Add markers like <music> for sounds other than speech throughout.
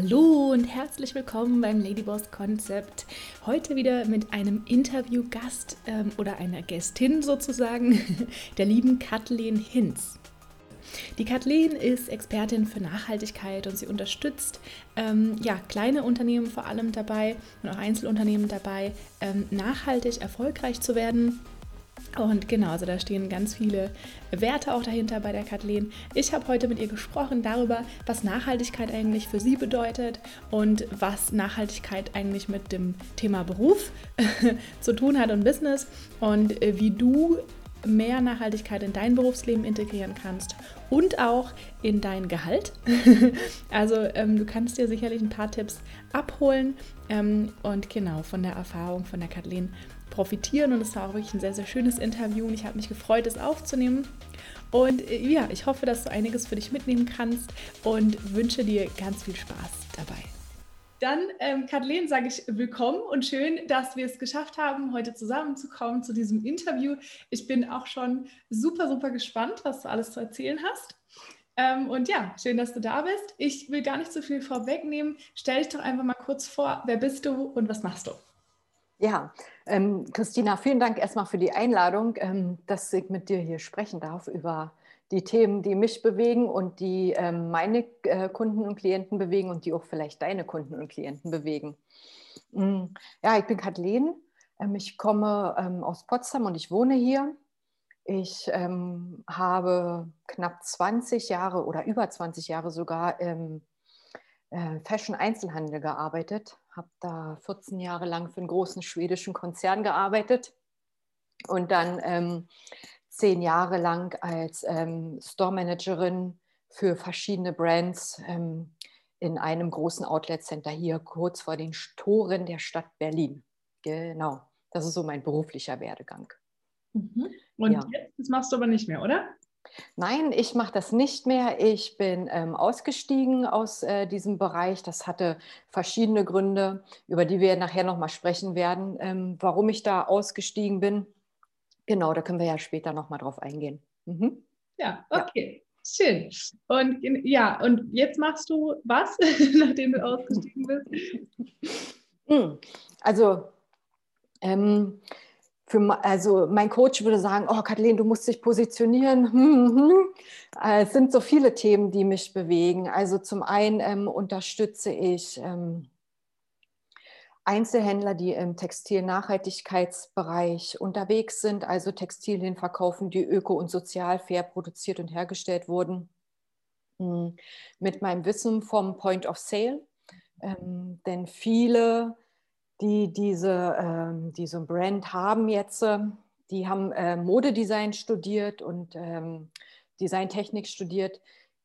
Hallo und herzlich willkommen beim Ladyboss Konzept. Heute wieder mit einem Interviewgast ähm, oder einer Gästin sozusagen, <laughs> der lieben Kathleen Hinz. Die Kathleen ist Expertin für Nachhaltigkeit und sie unterstützt ähm, ja, kleine Unternehmen vor allem dabei und auch Einzelunternehmen dabei, ähm, nachhaltig erfolgreich zu werden und genau, also da stehen ganz viele Werte auch dahinter bei der Kathleen. Ich habe heute mit ihr gesprochen darüber, was Nachhaltigkeit eigentlich für sie bedeutet und was Nachhaltigkeit eigentlich mit dem Thema Beruf <laughs> zu tun hat und Business und äh, wie du mehr Nachhaltigkeit in dein Berufsleben integrieren kannst und auch in dein Gehalt. <laughs> also ähm, du kannst dir sicherlich ein paar Tipps abholen ähm, und genau von der Erfahrung von der Kathleen profitieren. Und es war auch wirklich ein sehr, sehr schönes Interview und ich habe mich gefreut, es aufzunehmen. Und äh, ja, ich hoffe, dass du einiges für dich mitnehmen kannst und wünsche dir ganz viel Spaß dabei. Dann, ähm, Kathleen, sage ich willkommen und schön, dass wir es geschafft haben, heute zusammenzukommen zu diesem Interview. Ich bin auch schon super, super gespannt, was du alles zu erzählen hast. Ähm, und ja, schön, dass du da bist. Ich will gar nicht so viel vorwegnehmen. Stell dich doch einfach mal kurz vor, wer bist du und was machst du? Ja, ähm, Christina, vielen Dank erstmal für die Einladung, ähm, dass ich mit dir hier sprechen darf über die Themen, die mich bewegen und die ähm, meine äh, Kunden und Klienten bewegen und die auch vielleicht deine Kunden und Klienten bewegen. Mhm. Ja, ich bin Kathleen. Ähm, ich komme ähm, aus Potsdam und ich wohne hier. Ich ähm, habe knapp 20 Jahre oder über 20 Jahre sogar im äh, Fashion-Einzelhandel gearbeitet, habe da 14 Jahre lang für einen großen schwedischen Konzern gearbeitet und dann ähm, zehn Jahre lang als ähm, Store-Managerin für verschiedene Brands ähm, in einem großen Outlet-Center hier kurz vor den Toren der Stadt Berlin. Genau, das ist so mein beruflicher Werdegang. Mhm. Und ja. jetzt, das machst du aber nicht mehr, oder? Nein, ich mache das nicht mehr. Ich bin ähm, ausgestiegen aus äh, diesem Bereich. Das hatte verschiedene Gründe, über die wir nachher nochmal sprechen werden, ähm, warum ich da ausgestiegen bin. Genau, da können wir ja später nochmal drauf eingehen. Mhm. Ja, okay. Ja. Schön. Und ja, und jetzt machst du was, <laughs> nachdem du ausgestiegen bist? <laughs> Hm, also, ähm, für, also mein Coach würde sagen, oh Kathleen, du musst dich positionieren. <laughs> Hm, hm. Äh, es sind so viele Themen, die mich bewegen. Also zum einen ähm, unterstütze ich ähm, Einzelhändler, die im Textil-Nachhaltigkeitsbereich unterwegs sind, also Textilien verkaufen, die öko- und sozial fair produziert und hergestellt wurden. Hm, mit meinem Wissen vom Point of Sale. Ähm, denn viele die diese, ähm, die so ein Brand haben jetzt, äh, die haben äh, Modedesign studiert und ähm, Designtechnik studiert,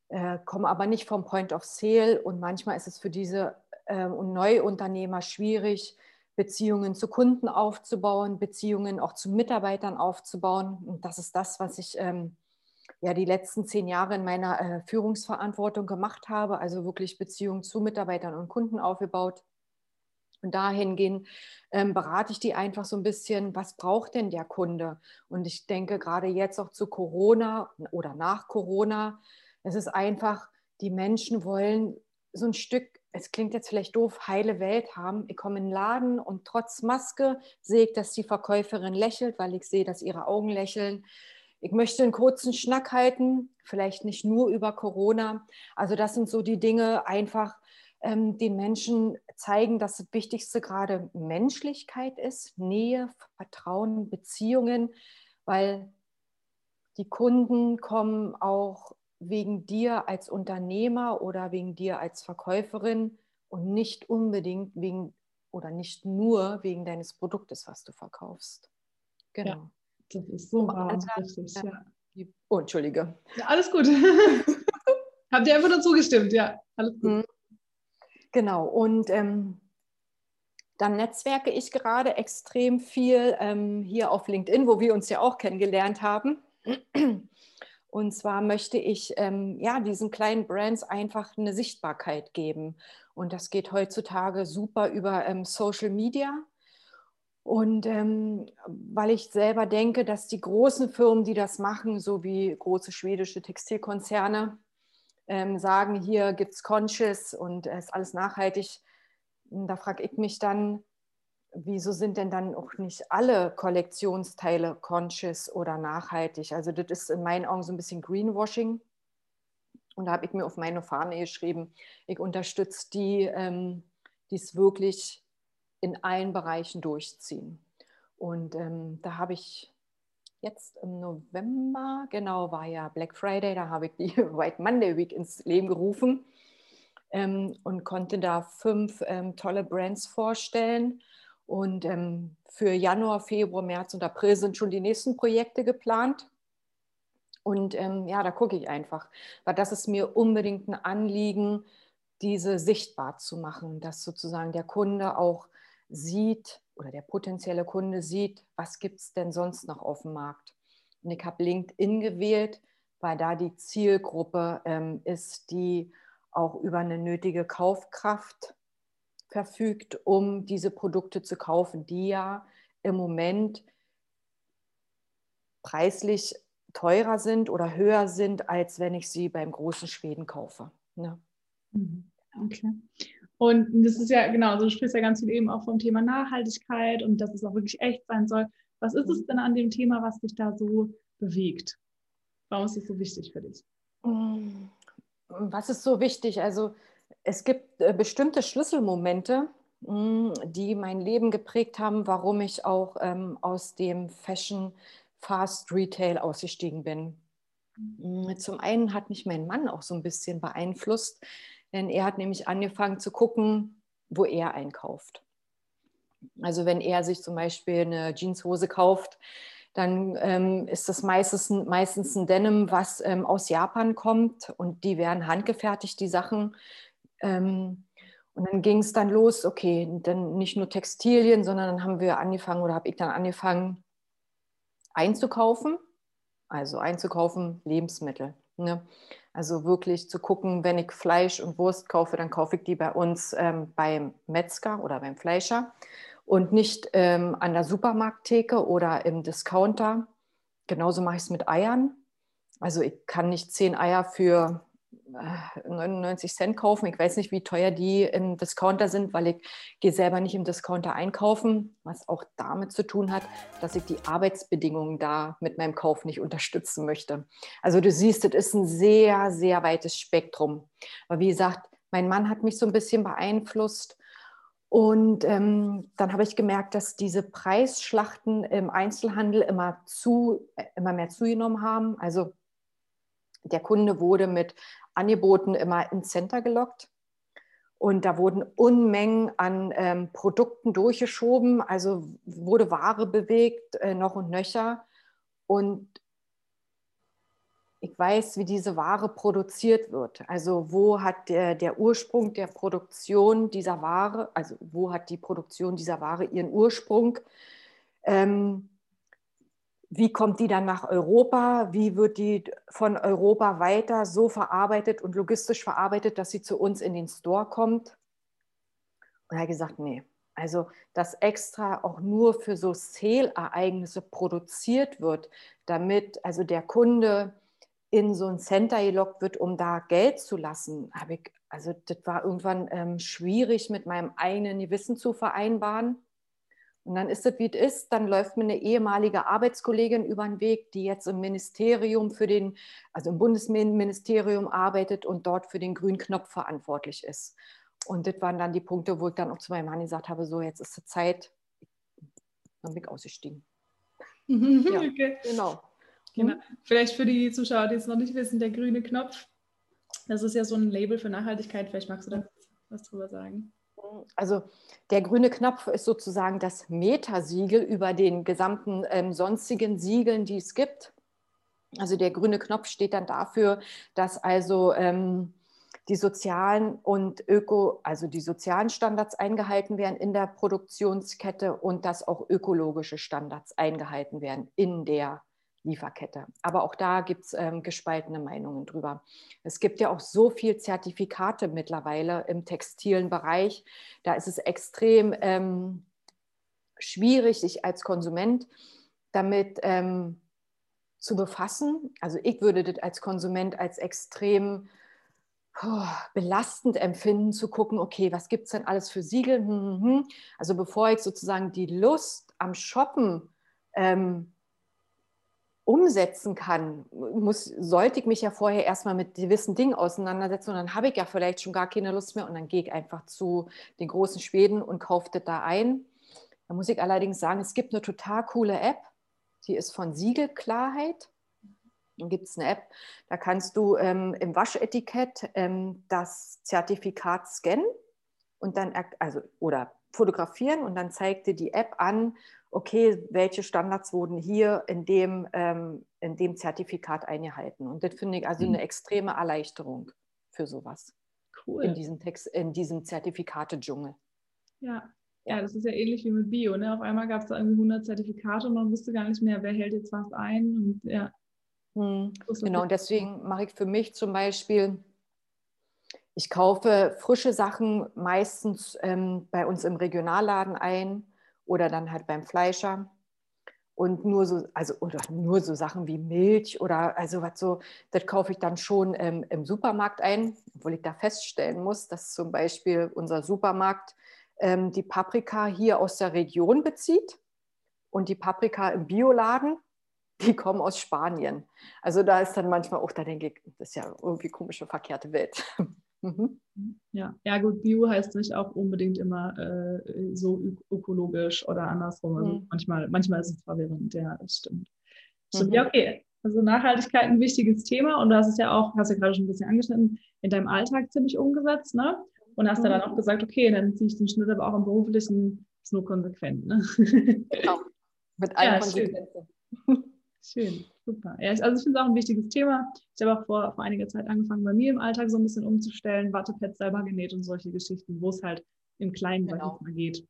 äh, kommen aber nicht vom Point of Sale und manchmal ist es für diese äh, Neuunternehmer schwierig, Beziehungen zu Kunden aufzubauen, Beziehungen auch zu Mitarbeitern aufzubauen. Und das ist das, was ich ähm, ja die letzten zehn Jahre in meiner äh, Führungsverantwortung gemacht habe, also wirklich Beziehungen zu Mitarbeitern und Kunden aufgebaut. Und dahingehend ähm, berate ich die einfach so ein bisschen, was braucht denn der Kunde? Und ich denke gerade jetzt auch zu Corona oder nach Corona, es ist einfach, die Menschen wollen so ein Stück, es klingt jetzt vielleicht doof, heile Welt haben. Ich komme in den Laden und trotz Maske sehe ich, dass die Verkäuferin lächelt, weil ich sehe, dass ihre Augen lächeln. Ich möchte einen kurzen Schnack halten, vielleicht nicht nur über Corona. Also das sind so die Dinge einfach, ähm, den Menschen zeigen, dass das Wichtigste gerade Menschlichkeit ist, Nähe, Vertrauen, Beziehungen, weil die Kunden kommen auch wegen dir als Unternehmer oder wegen dir als Verkäuferin und nicht unbedingt wegen oder nicht nur wegen deines Produktes, was du verkaufst. Genau. Ja, das ist so wahr und richtig. Ja. Oh, Entschuldige. Alles gut. <laughs> Habt ihr einfach nur zugestimmt, ja. Alles gut. Genau, und ähm, dann netzwerke ich gerade extrem viel ähm, hier auf LinkedIn, wo wir uns ja auch kennengelernt haben. Und zwar möchte ich ähm, ja, diesen kleinen Brands einfach eine Sichtbarkeit geben. Und das geht heutzutage super über ähm, Social Media. Und ähm, weil ich selber denke, dass die großen Firmen, die das machen, so wie große schwedische Textilkonzerne, ähm, sagen, hier gibt es Conscious und es ist alles nachhaltig. Da frage ich mich dann, wieso sind denn dann auch nicht alle Kollektionsteile conscious oder nachhaltig? Also das ist in meinen Augen so ein bisschen Greenwashing. Und da habe ich mir auf meine Fahne geschrieben, ich unterstütze die, ähm, die es wirklich in allen Bereichen durchziehen. Und ähm, da habe ich jetzt im November, genau, war ja Black Friday, da habe ich die <laughs> White Monday Week ins Leben gerufen ähm, und konnte da fünf ähm, tolle Brands vorstellen. Und ähm, für Januar, Februar, März und April sind schon die nächsten Projekte geplant. Und ähm, ja, da gucke ich einfach, weil das ist mir unbedingt ein Anliegen, diese sichtbar zu machen, dass sozusagen der Kunde auch sieht oder der potenzielle Kunde sieht, was gibt es denn sonst noch auf dem Markt. Und ich habe LinkedIn gewählt, weil da die Zielgruppe ähm, ist, die auch über eine nötige Kaufkraft verfügt, um diese Produkte zu kaufen, die ja im Moment preislich teurer sind oder höher sind, als wenn ich sie beim großen Schweden kaufe. Ne? Mhm. Okay. Und das ist ja genau, also du sprichst ja ganz viel eben auch vom Thema Nachhaltigkeit und dass es auch wirklich echt sein soll. Was ist es mhm. denn an dem Thema, was dich da so bewegt? Warum ist es so wichtig für dich? Mm, was ist so wichtig? Also es gibt äh, bestimmte Schlüsselmomente, mm, die mein Leben geprägt haben, warum ich auch ähm, aus dem Fashion Fast Retail ausgestiegen bin. Mhm. Zum einen hat mich mein Mann auch so ein bisschen beeinflusst, denn er hat nämlich angefangen zu gucken, wo er einkauft. Also wenn er sich zum Beispiel eine Jeanshose kauft, dann ähm, ist das meistens, meistens ein Denim, was ähm, aus Japan kommt und die werden handgefertigt, die Sachen. Ähm, und dann ging es dann los, okay, dann nicht nur Textilien, sondern dann haben wir angefangen oder habe ich dann angefangen, einzukaufen, also einzukaufen Lebensmittel. Ne? Also wirklich zu gucken, wenn ich Fleisch und Wurst kaufe, dann kaufe ich die bei uns ähm, beim Metzger oder beim Fleischer und nicht ähm, an der Supermarkttheke oder im Discounter. Genauso mache ich es mit Eiern. Also ich kann nicht zehn Eier für 99 äh, Cent kaufen. Ich weiß nicht, wie teuer die im Discounter sind, weil ich gehe selber nicht im Discounter einkaufen, was auch damit zu tun hat, dass ich die Arbeitsbedingungen da mit meinem Kauf nicht unterstützen möchte. Also du siehst, das ist ein sehr, sehr weites Spektrum. Aber wie gesagt, mein Mann hat mich so ein bisschen beeinflusst. Und ähm, dann habe ich gemerkt, dass diese Preisschlachten im Einzelhandel immer, zu, äh, immer mehr zugenommen haben. Also der Kunde wurde mit Angeboten immer ins Center gelockt. Und da wurden Unmengen an ähm, Produkten durchgeschoben, also wurde Ware bewegt, äh, noch und nöcher. Und ich weiß, wie diese Ware produziert wird. Also wo hat der, der Ursprung der Produktion dieser Ware, also wo hat die Produktion dieser Ware ihren Ursprung? Ähm, wie kommt die dann nach Europa? Wie wird die von Europa weiter so verarbeitet und logistisch verarbeitet, dass sie zu uns in den Store kommt? Und er hat gesagt, nee. Also, dass extra auch nur für so Sale-Ereignisse produziert wird, damit also der Kunde in so ein Center gelockt wird, um da Geld zu lassen, habe ich, also das war irgendwann ähm, schwierig mit meinem eigenen Gewissen zu vereinbaren. Und dann ist es, wie es ist. Dann läuft mir eine ehemalige Arbeitskollegin über den Weg, die jetzt im Ministerium für den, also im Bundesministerium arbeitet und dort für den grünen Knopf verantwortlich ist. Und das waren dann die Punkte, wo ich dann auch zu meinem Mann gesagt habe: So, jetzt ist die Zeit. Dann bin ich ausgestiegen. <laughs> ja, okay. Genau. genau. Vielleicht für die Zuschauer, die es noch nicht wissen, der grüne Knopf, das ist ja so ein Label für Nachhaltigkeit. Vielleicht magst du da was drüber sagen. Also der grüne Knopf ist sozusagen das Metasiegel über den gesamten ähm, sonstigen Siegeln, die es gibt. Also der grüne Knopf steht dann dafür, dass also ähm, die sozialen und öko, also die sozialen Standards eingehalten werden in der Produktionskette und dass auch ökologische Standards eingehalten werden in der Lieferkette. Aber auch da gibt es ähm, gespaltene Meinungen drüber. Es gibt ja auch so viele Zertifikate mittlerweile im textilen Bereich. Da ist es extrem ähm, schwierig, sich als Konsument damit ähm, zu befassen. Also ich würde das als Konsument als extrem belastend empfinden, zu gucken, okay, was gibt es denn alles für Siegel? Hm, hm, hm. Also bevor ich sozusagen die Lust am Shoppen ähm, umsetzen kann, muss, sollte ich mich ja vorher erstmal mit gewissen Dingen auseinandersetzen und dann habe ich ja vielleicht schon gar keine Lust mehr und dann gehe ich einfach zu den großen Schweden und kaufe das da ein. Da muss ich allerdings sagen, es gibt eine total coole App, die ist von Siegelklarheit. Dann gibt es eine App, da kannst du ähm, im Waschetikett ähm, das Zertifikat scannen und dann, also, oder fotografieren und dann zeigt dir die App an, okay, welche Standards wurden hier in dem, ähm, in dem Zertifikat eingehalten. Und das finde ich also eine mhm. extreme Erleichterung für sowas. Cool. In diesem, Text, in diesem Zertifikate-Dschungel. Ja. ja, das ist ja ähnlich wie mit Bio. Ne? Auf einmal gab es da irgendwie 100 Zertifikate und man wusste gar nicht mehr, wer hält jetzt was ein. Und, ja. Hm, genau, und deswegen mache ich für mich zum Beispiel ich kaufe frische Sachen meistens ähm, bei uns im Regionalladen ein oder dann halt beim Fleischer. Und nur so, also oder nur so Sachen wie Milch oder also was so, das kaufe ich dann schon ähm, im Supermarkt ein, obwohl ich da feststellen muss, dass zum Beispiel unser Supermarkt ähm, die Paprika hier aus der Region bezieht und die Paprika im Bioladen, die kommen aus Spanien. Also da ist dann manchmal auch, da denke ich, das ist ja irgendwie komische, verkehrte Welt. Mhm. Ja. ja, gut, Bio heißt nicht auch unbedingt immer äh, so ökologisch oder andersrum. Also mhm. manchmal, manchmal ist es verwirrend, ja, das stimmt. stimmt. Mhm. Ja, okay. Also Nachhaltigkeit ein wichtiges Thema und du hast es ja auch, hast du ja gerade schon ein bisschen angeschnitten, in deinem Alltag ziemlich umgesetzt, ne? Und hast mhm. dann auch gesagt, okay, dann ziehe ich den Schnitt aber auch im beruflichen, ist nur konsequent, ne? Genau. <laughs> Mit allen ja, Konsequenzen. Schön. Schön. Super. Ja, also ich finde es auch ein wichtiges Thema. Ich habe auch vor, vor einiger Zeit angefangen, bei mir im Alltag so ein bisschen umzustellen, Wattepads selber genäht und solche Geschichten, wo es halt im Kleinen genau. geht.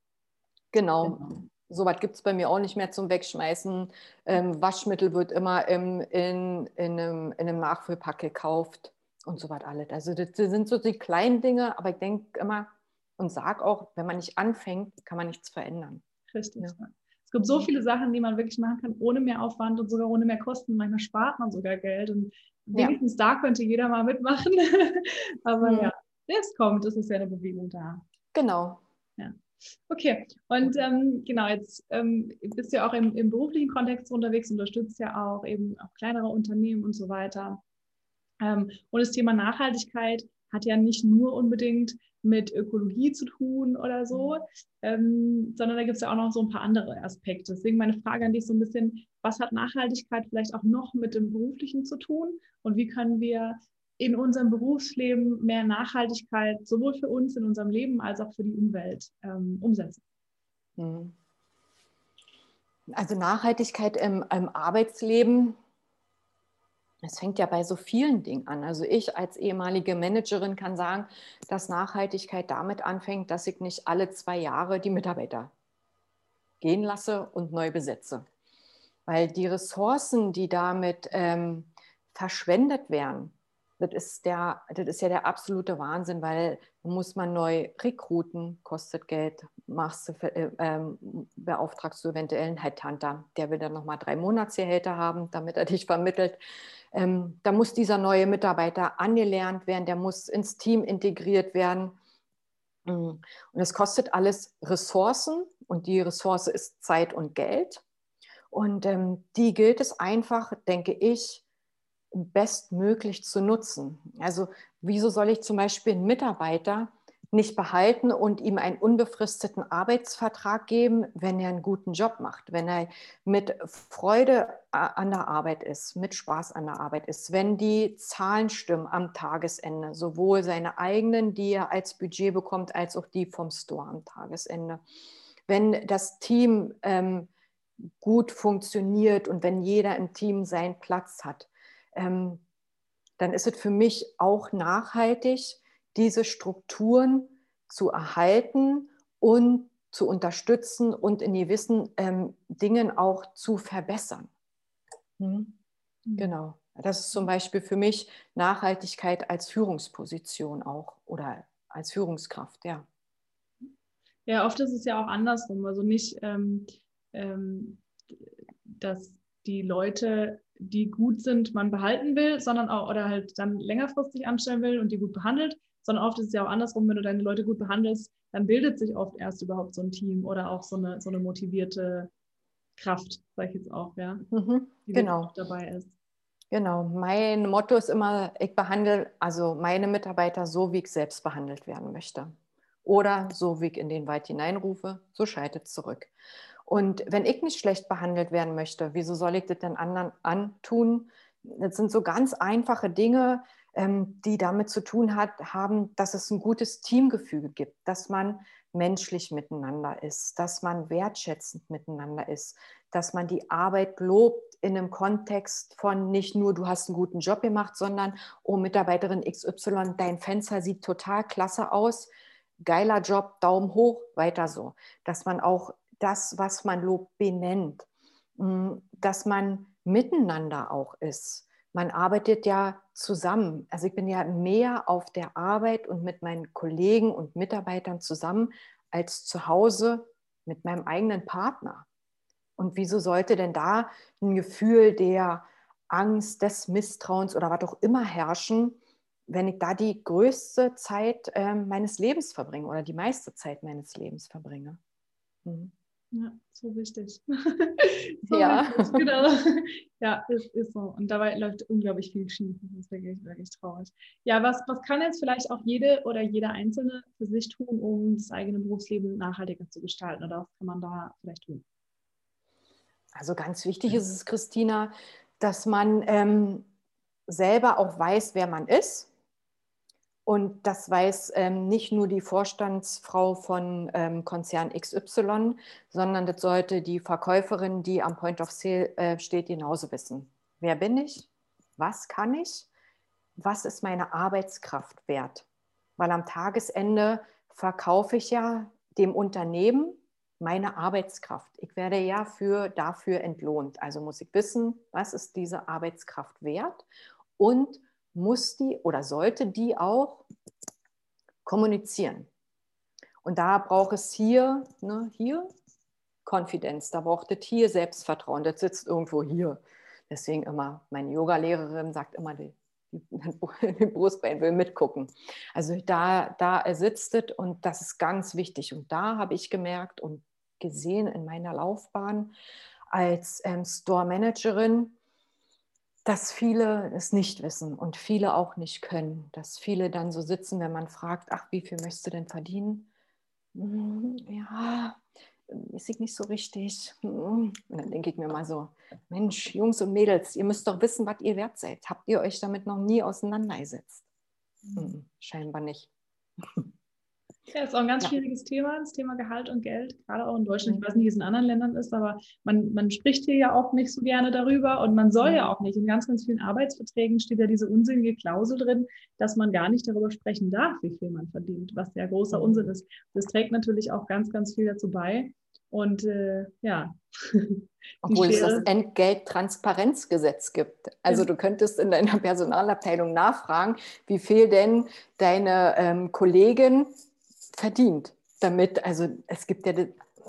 Genau. genau. Soweit gibt es bei mir auch nicht mehr zum Wegschmeißen. Ähm, Waschmittel wird immer im, in, in, einem, in einem Nachfüllpack gekauft und so was alles. Also das, das sind so die kleinen Dinge, aber ich denke immer und sage auch, wenn man nicht anfängt, kann man nichts verändern. Richtig. Ja gibt so viele Sachen, die man wirklich machen kann, ohne mehr Aufwand und sogar ohne mehr Kosten. Manchmal spart man sogar Geld. Und wenigstens ja. da könnte jeder mal mitmachen. <laughs> Aber mhm. ja, es kommt, es ist ja eine Bewegung da. Genau. Ja. Okay, und ähm, genau, jetzt ähm, bist du ja auch im, im, beruflichen Kontext unterwegs, unterstützt ja auch eben auch kleinere Unternehmen und so weiter. Ähm, und das Thema Nachhaltigkeit hat ja nicht nur unbedingt mit Ökologie zu tun oder so, mhm. ähm, sondern da gibt es ja auch noch so ein paar andere Aspekte. Deswegen meine Frage an dich so ein bisschen, was hat Nachhaltigkeit vielleicht auch noch mit dem Beruflichen zu tun und wie können wir in unserem Berufsleben mehr Nachhaltigkeit sowohl für uns in unserem Leben als auch für die Umwelt ähm, umsetzen? Mhm. Also Nachhaltigkeit im, im Arbeitsleben es fängt ja bei so vielen Dingen an. Also ich als ehemalige Managerin kann sagen, dass Nachhaltigkeit damit anfängt, dass ich nicht alle zwei Jahre die Mitarbeiter gehen lasse und neu besetze. Weil die Ressourcen, die damit ähm, verschwendet werden, das ist, der, das ist ja der absolute Wahnsinn, weil muss man neu rekruten, kostet Geld, machst du, äh, ähm, beauftragst du eventuell einen Headhunter, der will dann nochmal drei Monatsgehälter haben, damit er <laughs> dich vermittelt. Ähm, da muss dieser neue Mitarbeiter angelernt werden, der muss ins Team integriert werden. Mm. Und es kostet alles Ressourcen und die Ressource ist Zeit und Geld. Und ähm, die gilt es einfach, denke ich, bestmöglich zu nutzen. Also wieso soll ich zum Beispiel einen Mitarbeiter nicht behalten und ihm einen unbefristeten Arbeitsvertrag geben, wenn er einen guten Job macht, wenn er mit Freude an der Arbeit ist, mit Spaß an der Arbeit ist, wenn die Zahlen stimmen am Tagesende, sowohl seine eigenen, die er als Budget bekommt, als auch die vom Store am Tagesende. Wenn das Team ähm, gut funktioniert und wenn jeder im Team seinen Platz hat, ähm, dann ist es für mich auch nachhaltig, diese Strukturen zu erhalten und zu unterstützen und in gewissen ähm, Dingen auch zu verbessern. Hm? Mhm. Genau. Das ist zum Beispiel für mich Nachhaltigkeit als Führungsposition auch oder als Führungskraft, ja. Ja, oft ist es ja auch andersrum. Also nicht, ähm, ähm, dass die Leute, die gut sind, man behalten will, sondern auch oder halt dann längerfristig anstellen will und die gut behandelt, sondern oft ist es ja auch andersrum, wenn du deine Leute gut behandelst, dann bildet sich oft erst überhaupt so ein Team oder auch so eine, so eine motivierte Kraft, sage ich jetzt auch, ja, mhm, die genau. dabei ist. Genau, mein Motto ist immer, ich behandle also meine Mitarbeiter so, wie ich selbst behandelt werden möchte. Oder so, wie ich in den Wald hineinrufe, so scheidet zurück. Und wenn ich nicht schlecht behandelt werden möchte, wieso soll ich das denn anderen antun? Das sind so ganz einfache Dinge, ähm, die damit zu tun hat, haben, dass es ein gutes Teamgefüge gibt, dass man menschlich miteinander ist, dass man wertschätzend miteinander ist, dass man die Arbeit lobt in einem Kontext von nicht nur, du hast einen guten Job gemacht, sondern, oh Mitarbeiterin XY, dein Fenster sieht total klasse aus, geiler Job, Daumen hoch, weiter so. Dass man auch das, was man lobt, benennt, mm, dass man miteinander auch ist. Man arbeitet ja zusammen. Also ich bin ja mehr auf der Arbeit und mit meinen Kollegen und Mitarbeitern zusammen als zu Hause mit meinem eigenen Partner. Und wieso sollte denn da ein Gefühl der Angst, des Misstrauens oder was auch immer herrschen, wenn ich da die größte Zeit äh, meines Lebens verbringe oder die meiste Zeit meines Lebens verbringe? Mhm. Ja, so wichtig. <laughs> so ja. Wichtig, genau. Ja, ist, ist so. Und dabei läuft unglaublich viel schief. Das ist wirklich, wirklich traurig. Ja, was, was kann jetzt vielleicht auch jede oder jeder Einzelne für sich tun, um das eigene Berufsleben nachhaltiger zu gestalten? Oder was kann man da vielleicht tun? Also ganz wichtig ist es, Christina, dass man ähm, selber auch weiß, wer man ist und das weiß ähm, nicht nur die Vorstandsfrau von ähm, Konzern XY, sondern das sollte die Verkäuferin, die am Point of Sale äh, steht, genauso wissen. Wer bin ich? Was kann ich? Was ist meine Arbeitskraft wert? Weil am Tagesende verkaufe ich ja dem Unternehmen meine Arbeitskraft. Ich werde ja für, dafür entlohnt. Also muss ich wissen, was ist diese Arbeitskraft wert und muss die oder sollte die auch kommunizieren. Und da braucht es hier, ne, hier Konfidenz, da braucht es hier Selbstvertrauen, das sitzt irgendwo hier. Deswegen immer, meine Yoga-Lehrerin sagt immer, die, die, <laughs> Brustbein will mitgucken. Also da, da sitzt es und das ist ganz wichtig. Und da habe ich gemerkt und gesehen in meiner Laufbahn als ähm, Store-Managerin, dass viele es nicht wissen und viele auch nicht können. Dass viele dann so sitzen, wenn man fragt, ach, wie viel möchtest du denn verdienen? Hm, ja, ist ich nicht so richtig. Hm. Und dann denke ich mir mal so, Mensch, Jungs und Mädels, ihr müsst doch wissen, was ihr wert seid. Habt ihr euch damit noch nie auseinandergesetzt? Hm, scheinbar nicht. <laughs> Ja, ist auch ein ganz ja. schwieriges Thema, das Thema Gehalt und Geld, gerade auch in Deutschland. Ich weiß nicht, wie es in anderen Ländern ist, aber man, man spricht hier ja auch nicht so gerne darüber und man soll ja mhm. auch nicht. In ganz, ganz vielen Arbeitsverträgen steht ja diese unsinnige Klausel drin, dass man gar nicht darüber sprechen darf, wie viel man verdient, was ja großer mhm. Unsinn ist. Das trägt natürlich auch ganz, ganz viel dazu bei. Und äh, ja. <laughs> Obwohl es das Entgelttransparenzgesetz gibt. Also ja. du könntest in deiner Personalabteilung nachfragen, wie viel denn deine ähm, Kollegin verdient damit. Also es gibt ja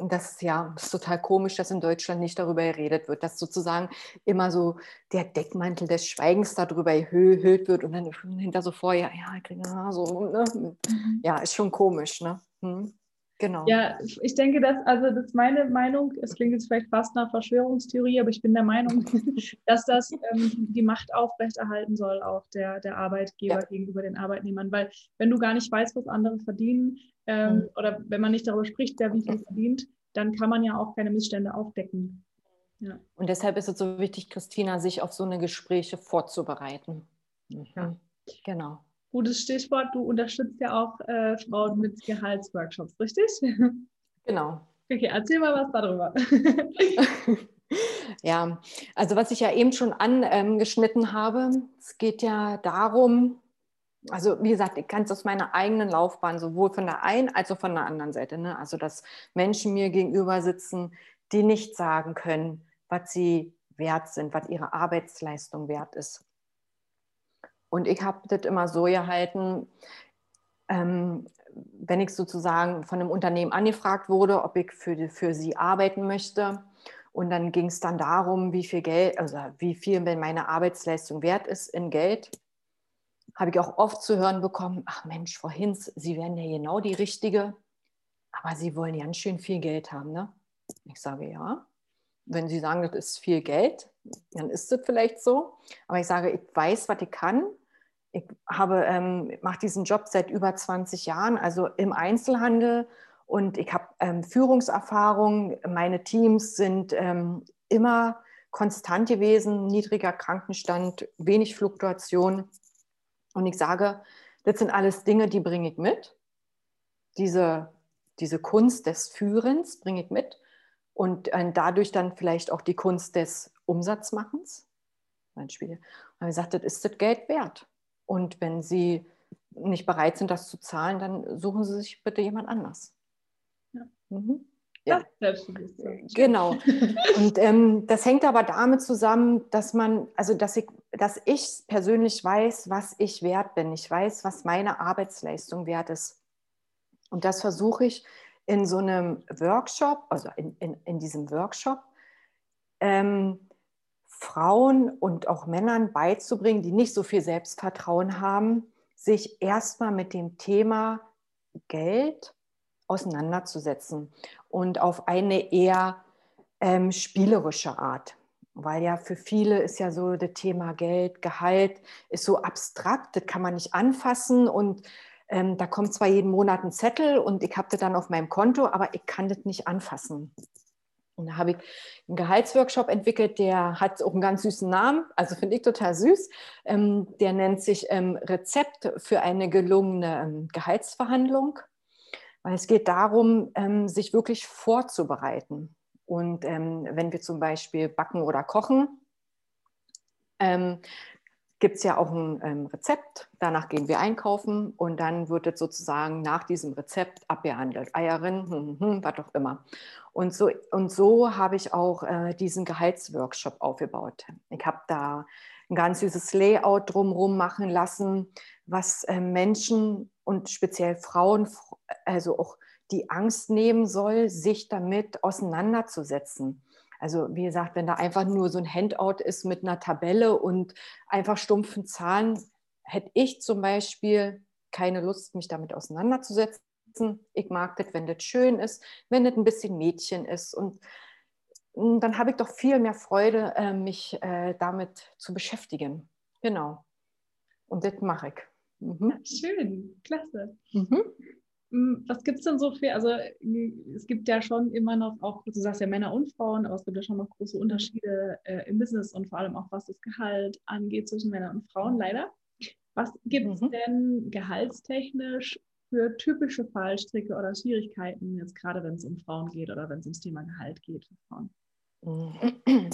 das ist ja ist total komisch, dass in Deutschland nicht darüber geredet wird, dass sozusagen immer so der Deckmantel des Schweigens darüber erhöht wird und dann hinter so vorher, ja, so, ne? Mhm. ja, ist schon komisch, ne? Hm. Genau. Ja, ich denke, dass, also das ist meine Meinung, es klingt jetzt vielleicht fast nach Verschwörungstheorie, aber ich bin der Meinung, <laughs> dass das ähm, die Macht aufrechterhalten soll, auch der, der Arbeitgeber ja. gegenüber den Arbeitnehmern. Weil wenn du gar nicht weißt, was andere verdienen, ähm, mhm. oder wenn man nicht darüber spricht, wer wie viel verdient, dann kann man ja auch keine Missstände aufdecken. Ja. Und deshalb ist es so wichtig, Christina, sich auf so eine Gespräche vorzubereiten. Mhm. Ja. Genau. Gutes Stichwort, du unterstützt ja auch äh, Frauen mit Gehaltsworkshops, richtig? Genau. Okay, erzähl mal was darüber. <laughs> ja, also was ich ja eben schon angeschnitten habe, es geht ja darum, also wie gesagt, ich kann es aus meiner eigenen Laufbahn sowohl von der einen als auch von der anderen Seite. Ne? Also dass Menschen mir gegenüber sitzen, die nicht sagen können, was sie wert sind, was ihre Arbeitsleistung wert ist. Und ich habe das immer so gehalten, ähm, wenn ich sozusagen von einem Unternehmen angefragt wurde, ob ich für, für sie arbeiten möchte Und dann ging es dann darum, wie viel Geld, also wie viel meine Arbeitsleistung wert ist in Geld. Habe ich auch oft zu hören bekommen, ach Mensch, Frau Hinz, Sie wären ja genau die Richtige, aber Sie wollen ganz schön viel Geld haben, ne? Ich sage ja. Wenn Sie sagen, das ist viel Geld, dann ist es vielleicht so. Aber ich sage, ich weiß, was ich kann. Ich habe, ähm, mache diesen Job seit über 20 Jahren, also im Einzelhandel und ich habe ähm, Führungserfahrung. Meine Teams sind ähm, immer konstant gewesen, niedriger Krankenstand, wenig Fluktuation. Und ich sage, das sind alles Dinge, die bringe ich mit. Diese, diese Kunst des Führens bringe ich mit. Und äh, dadurch dann vielleicht auch die Kunst des Umsatzmachens. Mein Spiel. Und ich gesagt, das ist das Geld wert. Und wenn Sie nicht bereit sind, das zu zahlen, dann suchen Sie sich bitte jemand anders. Mhm. Ja. Genau. <laughs> Und ähm, das hängt aber damit zusammen, dass man, also dass ich, dass ich persönlich weiß, was ich wert bin. Ich weiß, was meine Arbeitsleistung wert ist. Und das versuche ich in so einem Workshop, also in, in, in diesem Workshop, ähm, Frauen und auch Männern beizubringen, die nicht so viel Selbstvertrauen haben, sich erstmal mit dem Thema Geld auseinanderzusetzen und auf eine eher ähm, spielerische Art. Weil ja für viele ist ja so das Thema Geld, Gehalt, ist so abstrakt, das kann man nicht anfassen und ähm, da kommt zwar jeden Monat ein Zettel und ich habe das dann auf meinem Konto, aber ich kann das nicht anfassen. Und da habe ich einen Gehaltsworkshop entwickelt, der hat auch einen ganz süßen Namen, also finde ich total süß. Ähm, der nennt sich ähm, Rezept für eine gelungene ähm, Gehaltsverhandlung. Weil es geht darum, sich wirklich vorzubereiten. Und wenn wir zum Beispiel backen oder kochen, gibt es ja auch ein ähm, Rezept. Danach gehen wir einkaufen und dann wird es sozusagen nach diesem Rezept abgehandelt. Eierin, hm, hm, hm, was auch immer. Und so, und so habe ich auch äh, diesen Gehaltsworkshop aufgebaut. Ich habe da ein ganz süßes Layout drumherum machen lassen, was äh, Menschen und speziell Frauen also auch die Angst nehmen soll, sich damit auseinanderzusetzen. Also wie gesagt, wenn da einfach nur so ein Handout ist mit einer Tabelle und einfach stumpfen Zahlen, hätte ich zum Beispiel keine Lust, mich damit auseinanderzusetzen. Ich mag das, wenn das schön ist, wenn das ein bisschen Mädchen ist. Und hm, dann habe ich doch viel mehr Freude, äh, mich äh, damit zu beschäftigen. Genau. Und das mache ich. Mhm. schön, klasse. Mhm. Hm, was gibt es denn so für, also es gibt ja schon immer noch auch, du sagst ja Männer und Frauen, aber es gibt ja schon noch große Unterschiede äh, im Business und vor allem auch was das Gehalt angeht zwischen Männern und Frauen, leider. Was gibt es mhm. denn gehaltstechnisch für typische Fallstricke oder Schwierigkeiten, jetzt gerade wenn es um Frauen geht oder wenn es ums Thema Gehalt geht für Frauen? Mhm.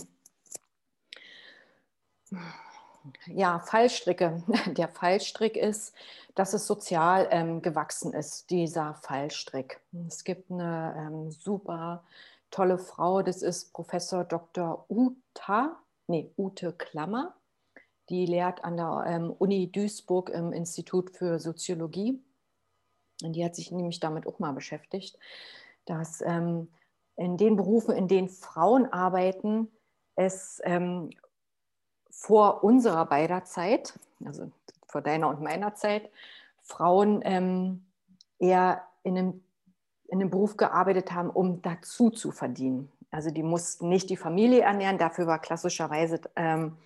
Ja, Fallstricke. <laughs> Der Fallstrick ist, dass es sozial ähm, gewachsen ist, dieser Fallstrick. Es gibt eine ähm, super tolle Frau, das ist Professor Dr. Uta, nee, Ute Klammer. Die lehrt an der ähm, Uni Duisburg im Institut für Soziologie. Und die hat sich nämlich damit auch mal beschäftigt, dass ähm, in den Berufen, in denen Frauen arbeiten, es ähm, vor unserer beider Zeit, also vor deiner und meiner Zeit, Frauen ähm, eher in einem, in einem Beruf gearbeitet haben, um dazu zu verdienen. Also die mussten nicht die Familie ernähren, dafür war klassischerweise ähm,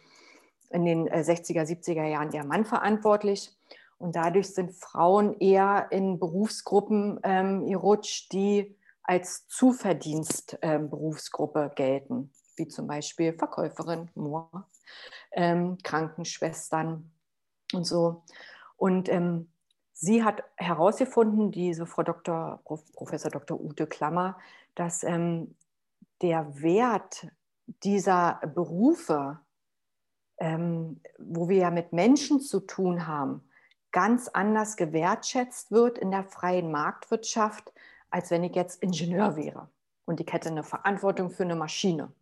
in den 60er, äh, 70er Jahren der Mann verantwortlich. Und dadurch sind Frauen eher in Berufsgruppen ähm, gerutscht, die als Zuverdienstberufsgruppe ähm, gelten, wie zum Beispiel Verkäuferin, Moor, ähm, Krankenschwestern und so. Und ähm, sie hat herausgefunden, diese Frau Dr., Professor Dr. Ute Klammer, dass ähm, der Wert dieser Berufe, ähm, wo wir ja mit Menschen zu tun haben, ganz anders gewertschätzt wird in der freien Marktwirtschaft, als wenn ich jetzt Ingenieur wäre und ich hätte eine Verantwortung für eine Maschine.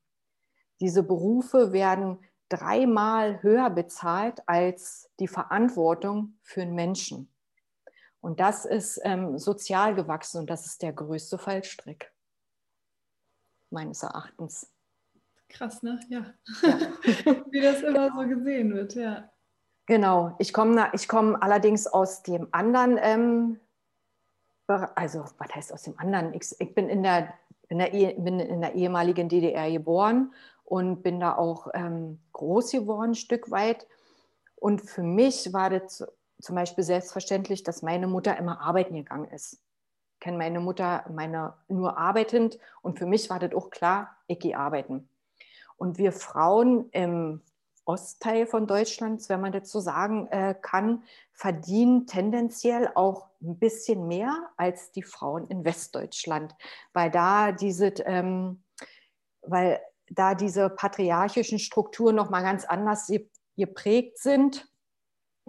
Diese Berufe werden dreimal höher bezahlt als die Verantwortung für einen Menschen. Und das ist ähm, sozial gewachsen und das ist der größte Fallstrick, meines Erachtens. Krass, ne? Ja. ja. <laughs> Wie das immer genau. so gesehen wird, ja. Genau. Ich komme ich komm allerdings aus dem anderen, ähm, also was heißt aus dem anderen? Ich, ich bin, in der, in, der, bin in der ehemaligen DDR geboren und bin da auch ähm, groß geworden, ein Stück weit. Und für mich war das zum Beispiel selbstverständlich, dass meine Mutter immer arbeiten gegangen ist. Ich kenne meine Mutter meine, nur arbeitend und für mich war das auch klar, ich gehe arbeiten. Und wir Frauen im Ostteil von Deutschland, wenn man das so sagen äh, kann, verdienen tendenziell auch ein bisschen mehr als die Frauen in Westdeutschland, weil da diese, ähm, weil da diese patriarchischen Strukturen noch mal ganz anders geprägt sind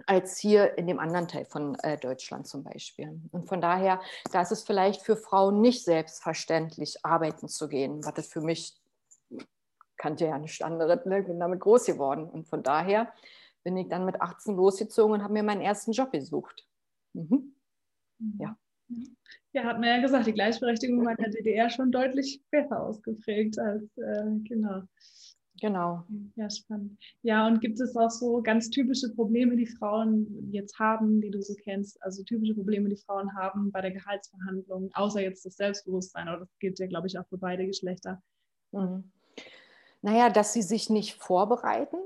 als hier in dem anderen Teil von äh, Deutschland zum Beispiel. Und von daher, da ist es vielleicht für Frauen nicht selbstverständlich, arbeiten zu gehen, was das für mich kannte ja nicht andere, ne? bin damit groß geworden. Und von daher bin ich dann mit 18 losgezogen und habe mir meinen ersten Job gesucht. Mhm. mhm. Ja. Ja, hat man ja gesagt, die Gleichberechtigung war in der DDR schon deutlich besser ausgeprägt als äh, genau. Genau. Ja, spannend. Ja, und gibt es auch so ganz typische Probleme, die Frauen jetzt haben, die du so kennst? Also typische Probleme, die Frauen haben bei der Gehaltsverhandlung, außer jetzt das Selbstbewusstsein, aber das gilt ja, glaube ich, auch für beide Geschlechter. Mhm. Naja, dass sie sich nicht vorbereiten.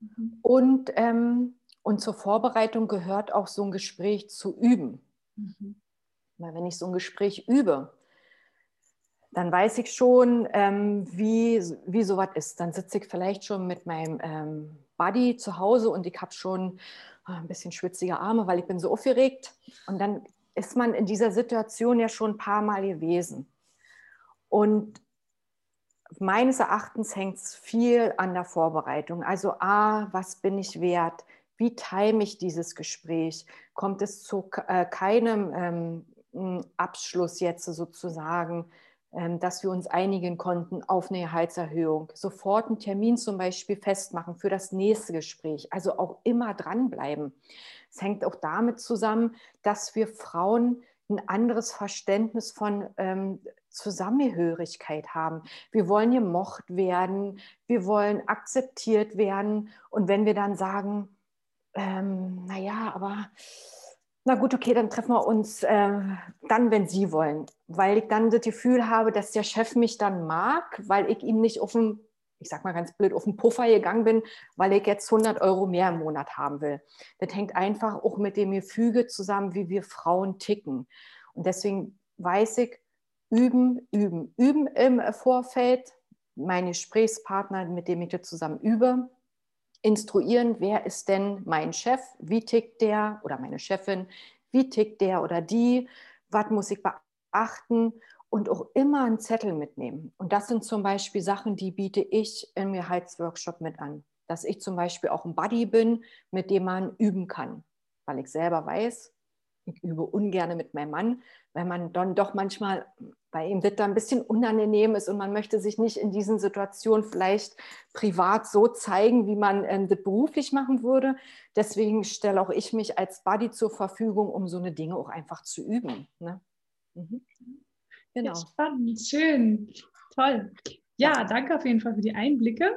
Mhm. Und, ähm, und zur Vorbereitung gehört auch so ein Gespräch zu üben. Mhm. Weil wenn ich so ein Gespräch übe, dann weiß ich schon, ähm, wie, wie sowas ist. Dann sitze ich vielleicht schon mit meinem ähm, Buddy zu Hause und ich habe schon oh, ein bisschen schwitzige Arme, weil ich bin so aufgeregt. Und dann ist man in dieser Situation ja schon ein paar Mal gewesen. Und meines Erachtens hängt es viel an der Vorbereitung. Also A, was bin ich wert? Wie time ich dieses Gespräch? Kommt es zu äh, keinem ähm, Abschluss jetzt sozusagen, ähm, dass wir uns einigen konnten auf eine Gehaltserhöhung? Sofort einen Termin zum Beispiel festmachen für das nächste Gespräch. Also auch immer dranbleiben. Es hängt auch damit zusammen, dass wir Frauen ein anderes Verständnis von ähm, Zusammenhörigkeit haben. Wir wollen gemocht werden, wir wollen akzeptiert werden. Und wenn wir dann sagen, ähm, naja, aber na gut, okay, dann treffen wir uns äh, dann, wenn Sie wollen, weil ich dann das Gefühl habe, dass der Chef mich dann mag, weil ich ihm nicht auf den, ich sag mal ganz blöd, auf den Puffer gegangen bin, weil ich jetzt 100 Euro mehr im Monat haben will. Das hängt einfach auch mit dem Gefüge zusammen, wie wir Frauen ticken. Und deswegen weiß ich, üben, üben, üben im Vorfeld. Meine Gesprächspartner, mit dem ich das zusammen übe, instruieren, wer ist denn mein Chef, wie tickt der oder meine Chefin, wie tickt der oder die, was muss ich beachten? Und auch immer einen Zettel mitnehmen. Und das sind zum Beispiel Sachen, die biete ich im Gehaltsworkshop mit an. Dass ich zum Beispiel auch ein Buddy bin, mit dem man üben kann, weil ich selber weiß, ich übe ungern mit meinem Mann, weil man dann doch manchmal bei ihm wird da ein bisschen unangenehm ist und man möchte sich nicht in diesen Situationen vielleicht privat so zeigen, wie man ähm, das beruflich machen würde. Deswegen stelle auch ich mich als Buddy zur Verfügung, um so eine Dinge auch einfach zu üben. Ne? Mhm. Genau. Ja, spannend, schön, toll. Ja, danke auf jeden Fall für die Einblicke.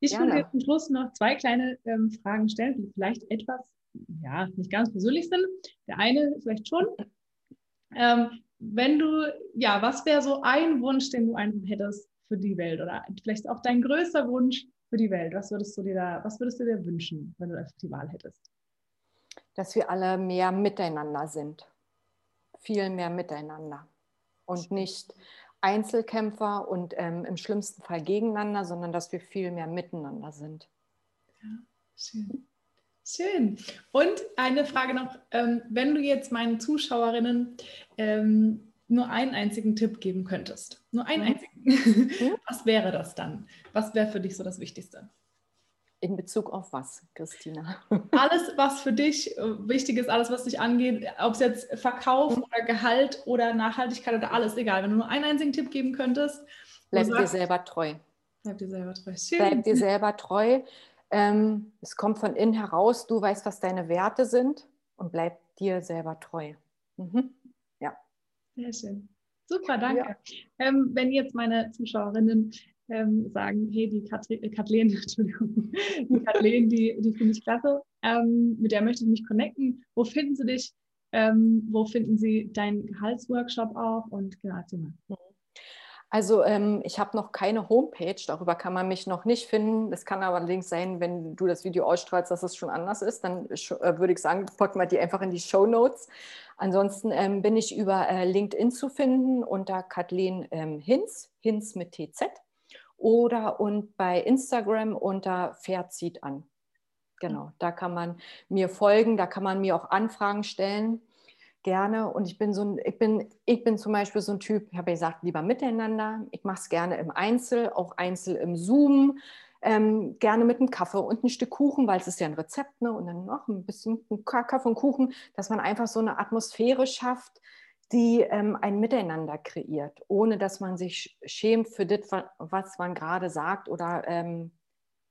Ich würde zum Schluss noch zwei kleine ähm, Fragen stellen, die vielleicht etwas ja, nicht ganz persönlich sind. Der eine vielleicht schon. Ähm, wenn du, ja, was wäre so ein Wunsch, den du einfach hättest für die Welt oder vielleicht auch dein größter Wunsch für die Welt? Was würdest du dir da, was würdest du dir wünschen, wenn du einfach die Wahl hättest? Dass wir alle mehr miteinander sind. Viel mehr miteinander. Und nicht Einzelkämpfer und ähm, im schlimmsten Fall gegeneinander, sondern dass wir viel mehr miteinander sind. Ja, schön. Schön. Und eine Frage noch, ähm, wenn du jetzt meinen Zuschauerinnen ähm, nur einen einzigen Tipp geben könntest, nur einen mhm. einzigen, <laughs> mhm. was wäre das dann? Was wäre für dich so das Wichtigste? In Bezug auf was, Christina? <laughs> Alles, was für dich äh, wichtig ist, alles, was dich angeht, ob es jetzt Verkauf mhm. oder Gehalt oder Nachhaltigkeit oder alles, egal. Wenn du nur einen einzigen Tipp geben könntest. Bleib dir selber treu. Bleib dir selber treu. Schön. Bleib dir selber treu. Ähm, es kommt von innen heraus, du weißt, was deine Werte sind und bleib dir selber treu. Mhm. Ja. Sehr schön. Super, danke. Ja. Ähm, wenn jetzt meine Zuschauerinnen ähm, sagen, hey, die Kathleen, <laughs> Entschuldigung, die Kathleen, die, die finde ich klasse, ähm, mit der möchte ich mich connecten. Wo finden sie dich? Ähm, wo finden sie deinen Gehaltsworkshop auch? Und genau, erzähl mal. Also ähm, ich habe noch keine Homepage, darüber kann man mich noch nicht finden. Das kann aber allerdings sein, wenn du das Video ausstrahlst, dass es schon anders ist. Dann äh, würde ich sagen, packt mal die einfach in die Show Notes. Ansonsten ähm, bin ich über äh, LinkedIn zu finden unter Kathleen ähm, Hinz, Hinz mit TZ. Oder und bei Instagram unter Pferd an. Genau, da kann man mir folgen, da kann man mir auch Anfragen stellen gerne. Und ich bin so ein, ich bin, ich bin zum Beispiel so ein Typ, ich habe ja gesagt, lieber miteinander. Ich mache es gerne im Einzel, auch Einzel im Zoom. Ähm, gerne mit einem Kaffee und ein Stück Kuchen, weil es ist ja ein Rezept, ne? und dann noch ein bisschen Kaffee und Kuchen, dass man einfach so eine Atmosphäre schafft, die ähm, ein Miteinander kreiert, ohne dass man sich schämt für das, was man gerade sagt oder ähm,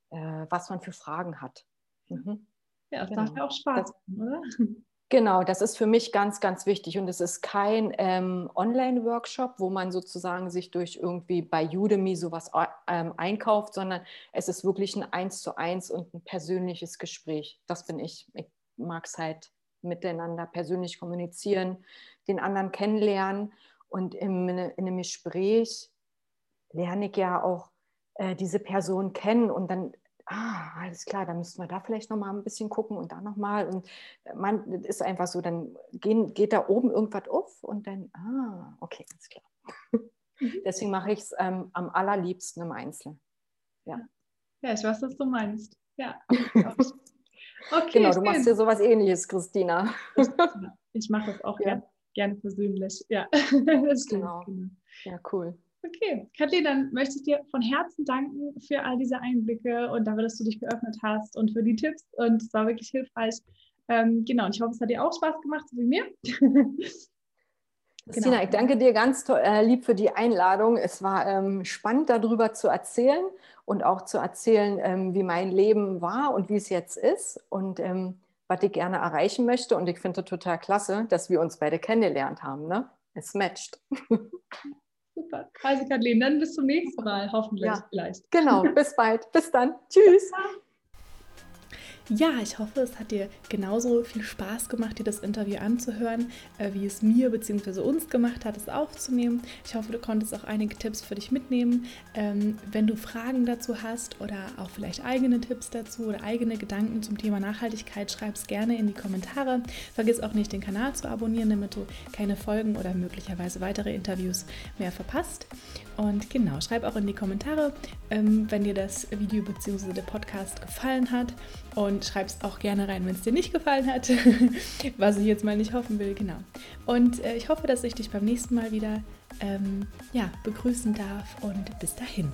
äh, was man für Fragen hat. Mhm. Ja, das genau. macht ja auch Spaß, das, oder? <laughs> Genau, das ist für mich ganz, ganz wichtig. Und es ist kein ähm, Online-Workshop, wo man sozusagen sich durch irgendwie bei Udemy sowas ähm, einkauft, sondern es ist wirklich ein Eins zu eins und ein persönliches Gespräch. Das bin ich. Ich mag es halt miteinander persönlich kommunizieren, den anderen kennenlernen. Und im, in einem Gespräch lerne ich ja auch äh, diese Person kennen und dann ah, alles klar, dann müssten wir da vielleicht nochmal ein bisschen gucken und da nochmal. Und man ist einfach so, dann gehen, geht da oben irgendwas auf und dann, ah, okay, alles klar. Mhm. <laughs> Deswegen mache ich es ähm, am allerliebsten im Einzelnen. Ja. ja, ich weiß, was du meinst. Ja. <laughs> okay, genau, du machst ja sowas ähnliches, Christina. Ich <laughs> mache das auch ja. gerne, gerne persönlich. Ja, das genau. genau. Ja, cool. Okay, Kathleen, dann möchte ich dir von Herzen danken für all diese Einblicke und dafür, dass du dich geöffnet hast und für die Tipps. Und es war wirklich hilfreich. Ähm, genau, und ich hoffe, es hat dir auch Spaß gemacht, so wie mir. <laughs> Christina, genau. ich danke dir ganz äh, lieb für die Einladung. Es war ähm, spannend, darüber zu erzählen und auch zu erzählen, ähm, wie mein Leben war und wie es jetzt ist und ähm, was ich gerne erreichen möchte. Und ich finde total klasse, dass wir uns beide kennengelernt haben. Ne? Es matcht. <laughs> Super. Also Kathleen, dann bis zum nächsten Mal, hoffentlich ja, vielleicht. Genau, bis bald. Bis dann. Tschüss. Ja, ich hoffe, es hat dir genauso viel Spaß gemacht, dir das Interview anzuhören, äh, wie es mir bzw. uns gemacht hat, es aufzunehmen. Ich hoffe, du konntest auch einige Tipps für dich mitnehmen. Ähm, wenn du Fragen dazu hast oder auch vielleicht eigene Tipps dazu oder eigene Gedanken zum Thema Nachhaltigkeit, schreib es gerne in die Kommentare. Vergiss auch nicht, den Kanal zu abonnieren, damit du keine Folgen oder möglicherweise weitere Interviews mehr verpasst. Und genau, schreib auch in die Kommentare, ähm, wenn dir das Video bzw. der Podcast gefallen hat. Und schreib es auch gerne rein, wenn es dir nicht gefallen hat, <laughs> was ich jetzt mal nicht hoffen will. Genau. Und äh, ich hoffe, dass ich dich beim nächsten Mal wieder ähm, ja, begrüßen darf und bis dahin.